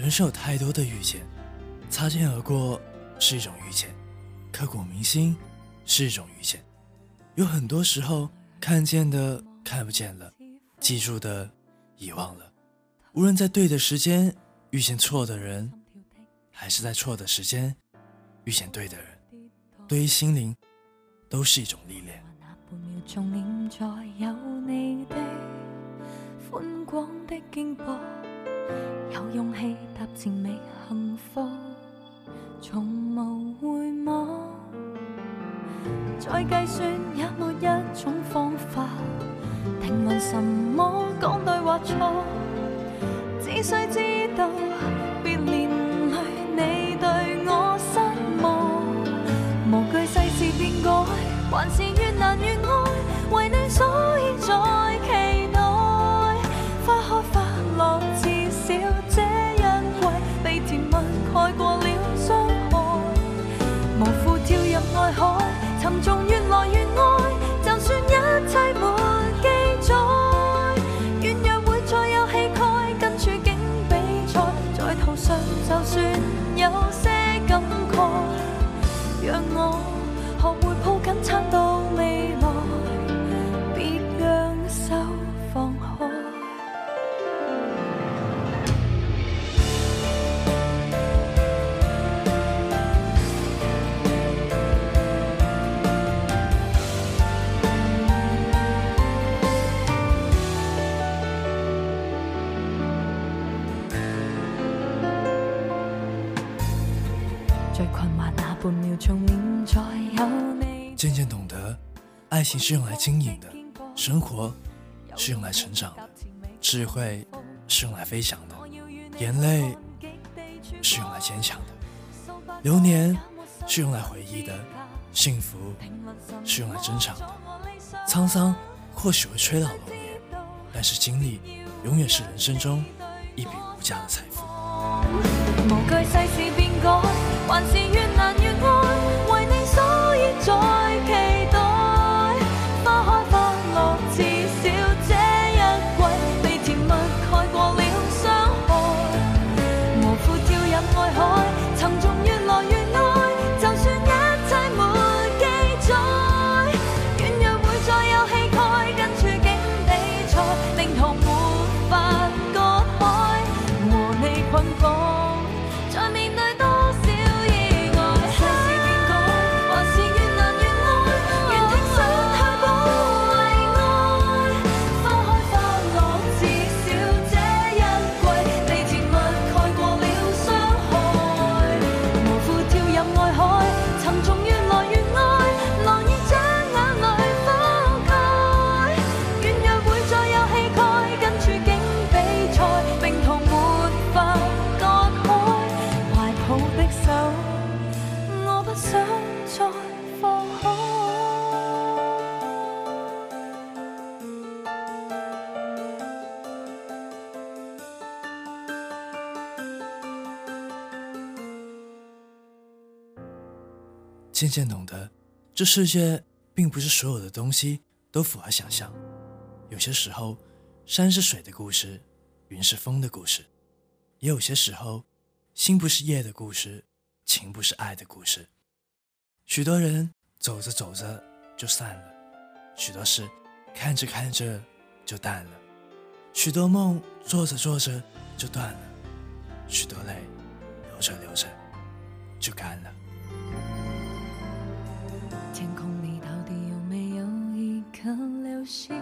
人生有太多的遇见，擦肩而过是一种遇见，刻骨铭心是一种遇见。有很多时候，看见的看不见了，记住的遗忘了。无论在对的时间遇见错的人，还是在错的时间遇见对的人，对于心灵都是一种历练。有勇气踏前未幸福，从无回望。再计算也没一种方法，定论什么讲对或错。只需知道别连累你对我失望，无惧世事变改，还是越难越爱，为你所以在渐渐懂得，爱情是用来经营的，生活是用来成长的，智慧是用来飞翔的，眼泪是用来坚强的，流年是用来回忆的，幸福是用来珍藏的。沧桑或许会吹老容颜，但是经历永远是人生中一笔无价的财富。渐渐懂得，这世界并不是所有的东西都符合想象。有些时候，山是水的故事，云是风的故事；也有些时候，心不是夜的故事，情不是爱的故事。许多人走着走着就散了，许多事看着看着就淡了，许多梦做着做着就断了，许多泪流着流着就干了。天空里到底有没有一颗流星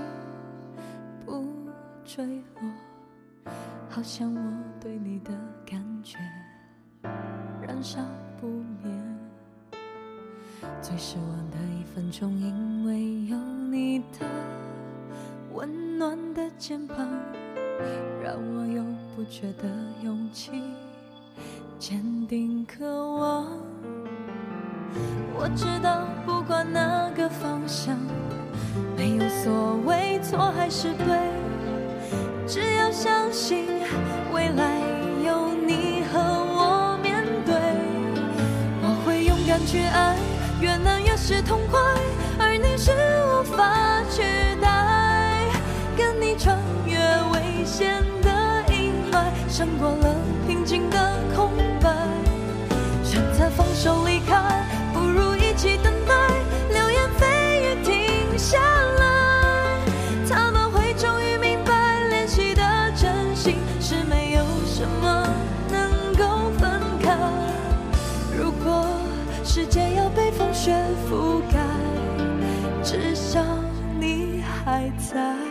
不坠落？好像我对你的感觉燃烧不灭。最失望的一分钟，因为有你的温暖的肩膀，让我有不觉的勇气，坚定渴望。我知道，不管哪个方向，没有所谓错还是对，只要相信未来有你和我面对，我会勇敢去爱，越难越是痛快，而你是无法取代，跟你穿越危险的阴霾，胜过了平静的空白。选择放手离开，起等待，流言蜚语停下来。他们会终于明白，联系的真心是没有什么能够分开。如果世界要被风雪覆盖，至少你还在。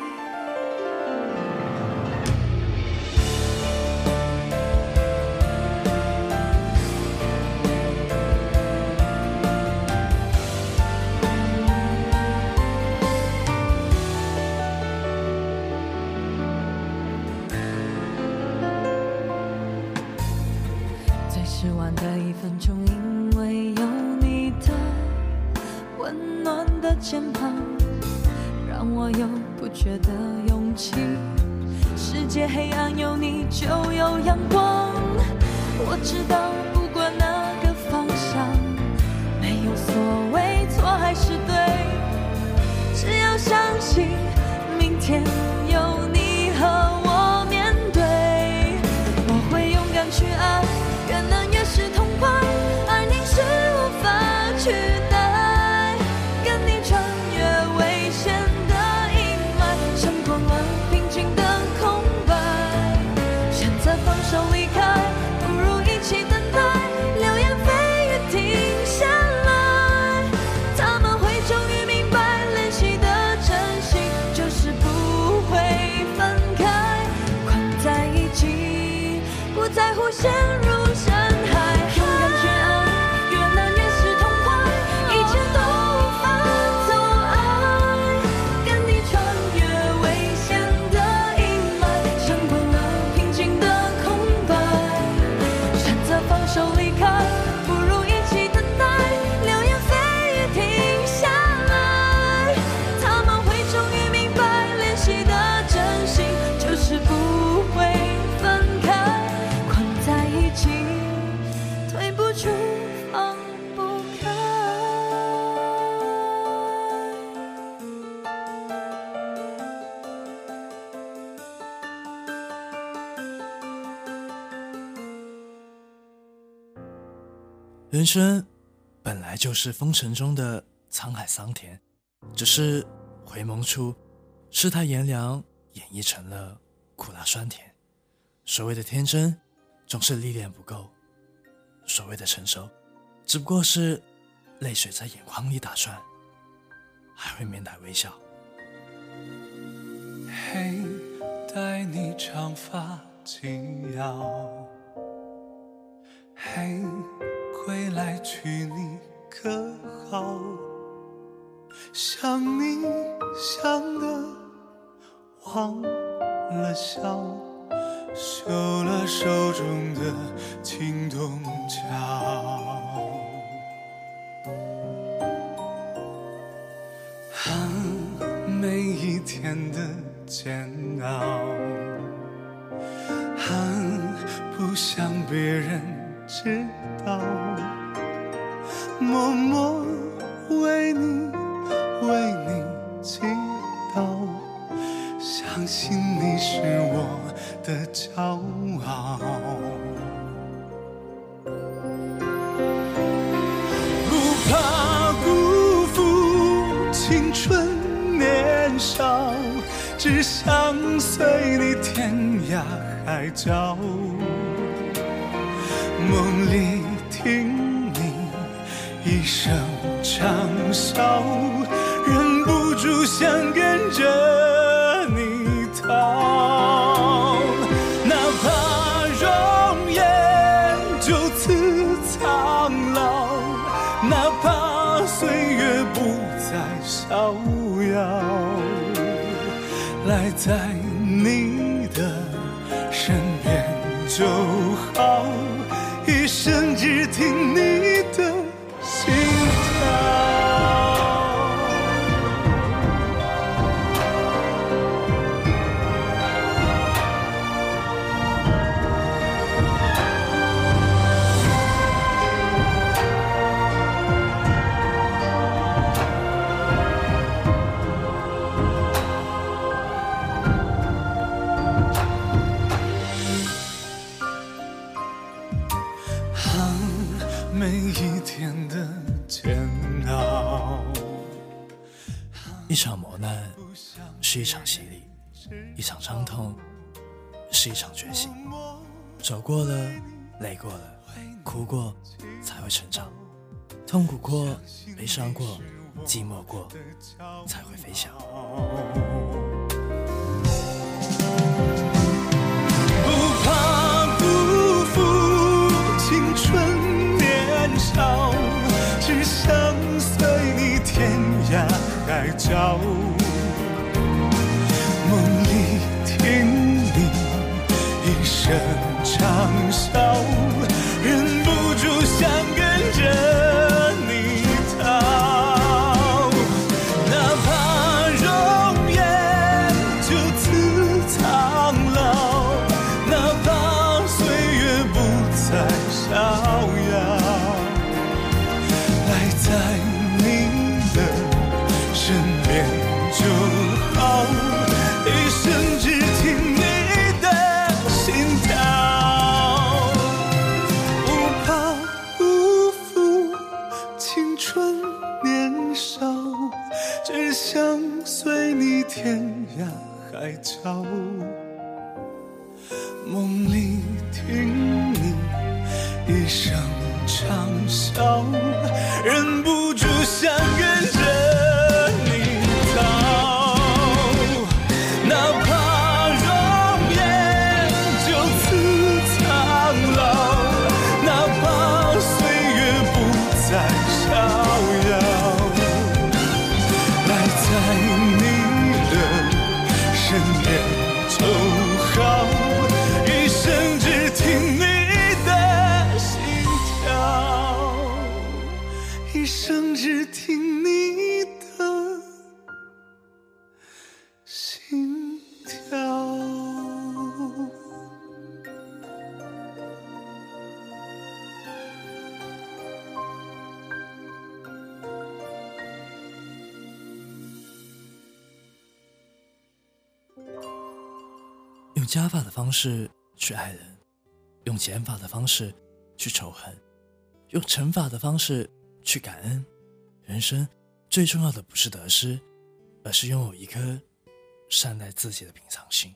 最失望的一分钟，因为有你的温暖的肩膀，让我有不觉的勇气。世界黑暗，有你就有阳光。我知道，不管哪个方向，没有所谓错还是对，只要相信明天有你越难越是痛快，爱你是无法取代。人生本来就是风尘中的沧海桑田，只是回眸处，世态炎凉演绎成了苦辣酸甜。所谓的天真，总是历练不够；所谓的成熟，只不过是泪水在眼眶里打转，还会面带微笑。嘿，待你长发轻摇。嘿，归来娶你可好？想你想的忘了笑，修了手中的青铜桥。每一天的煎熬，啊，不想别人知道，默默为你为你祈祷，相信你是我的骄傲。不怕辜负青春年少，只想随你天涯海角。梦里听你一声长啸，忍不住想跟着你逃。哪怕容颜就此苍老，哪怕岁月不再逍遥，赖在你的身边就好，每一天的煎熬。一场磨难是一场洗礼一场伤痛是一场觉醒。走过了累过了哭过才会成长。痛苦过悲伤过寂寞过才会飞翔。海角。梦里听你一声长啸，忍不住想跟着加法的方式去爱人，用减法的方式去仇恨，用乘法的方式去感恩。人生最重要的不是得失，而是拥有一颗善待自己的平常心。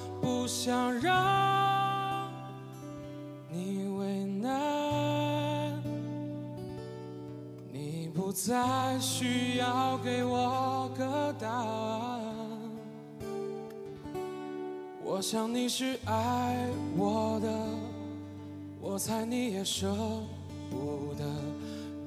不想让你为难，你不再需要给我个答案。我想你是爱我的，我猜你也舍不得，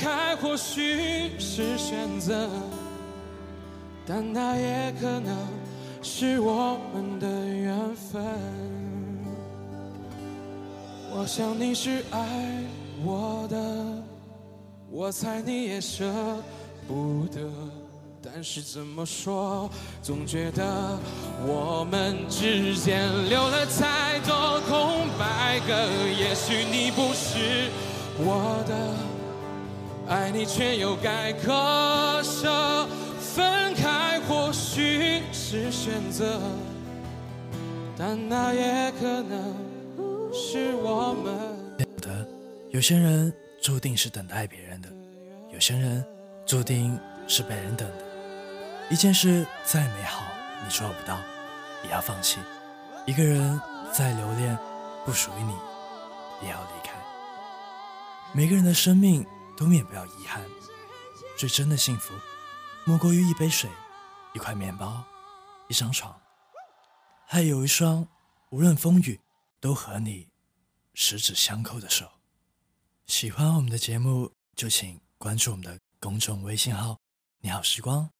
开或许是选择，但那也可能是我们的缘分。我想你是爱我的，我猜你也舍不得，但是怎么说，总觉得我们之间留了太多空白格。也许你不是我的，爱你却又该割舍，分开或许是选择，但那也可能是我们。有的，有些人注定是等待别人的，有些人注定是被人等的。一件事再美好，你做不到，也要放弃；一个人再留恋，不属于你，也要离开。每个人的生命永远不要遗憾，最真的幸福，莫过于一杯水、一块面包、一张床，还有一双无论风雨都和你十指相扣的手。喜欢我们的节目，就请关注我们的公众微信号“你好时光”。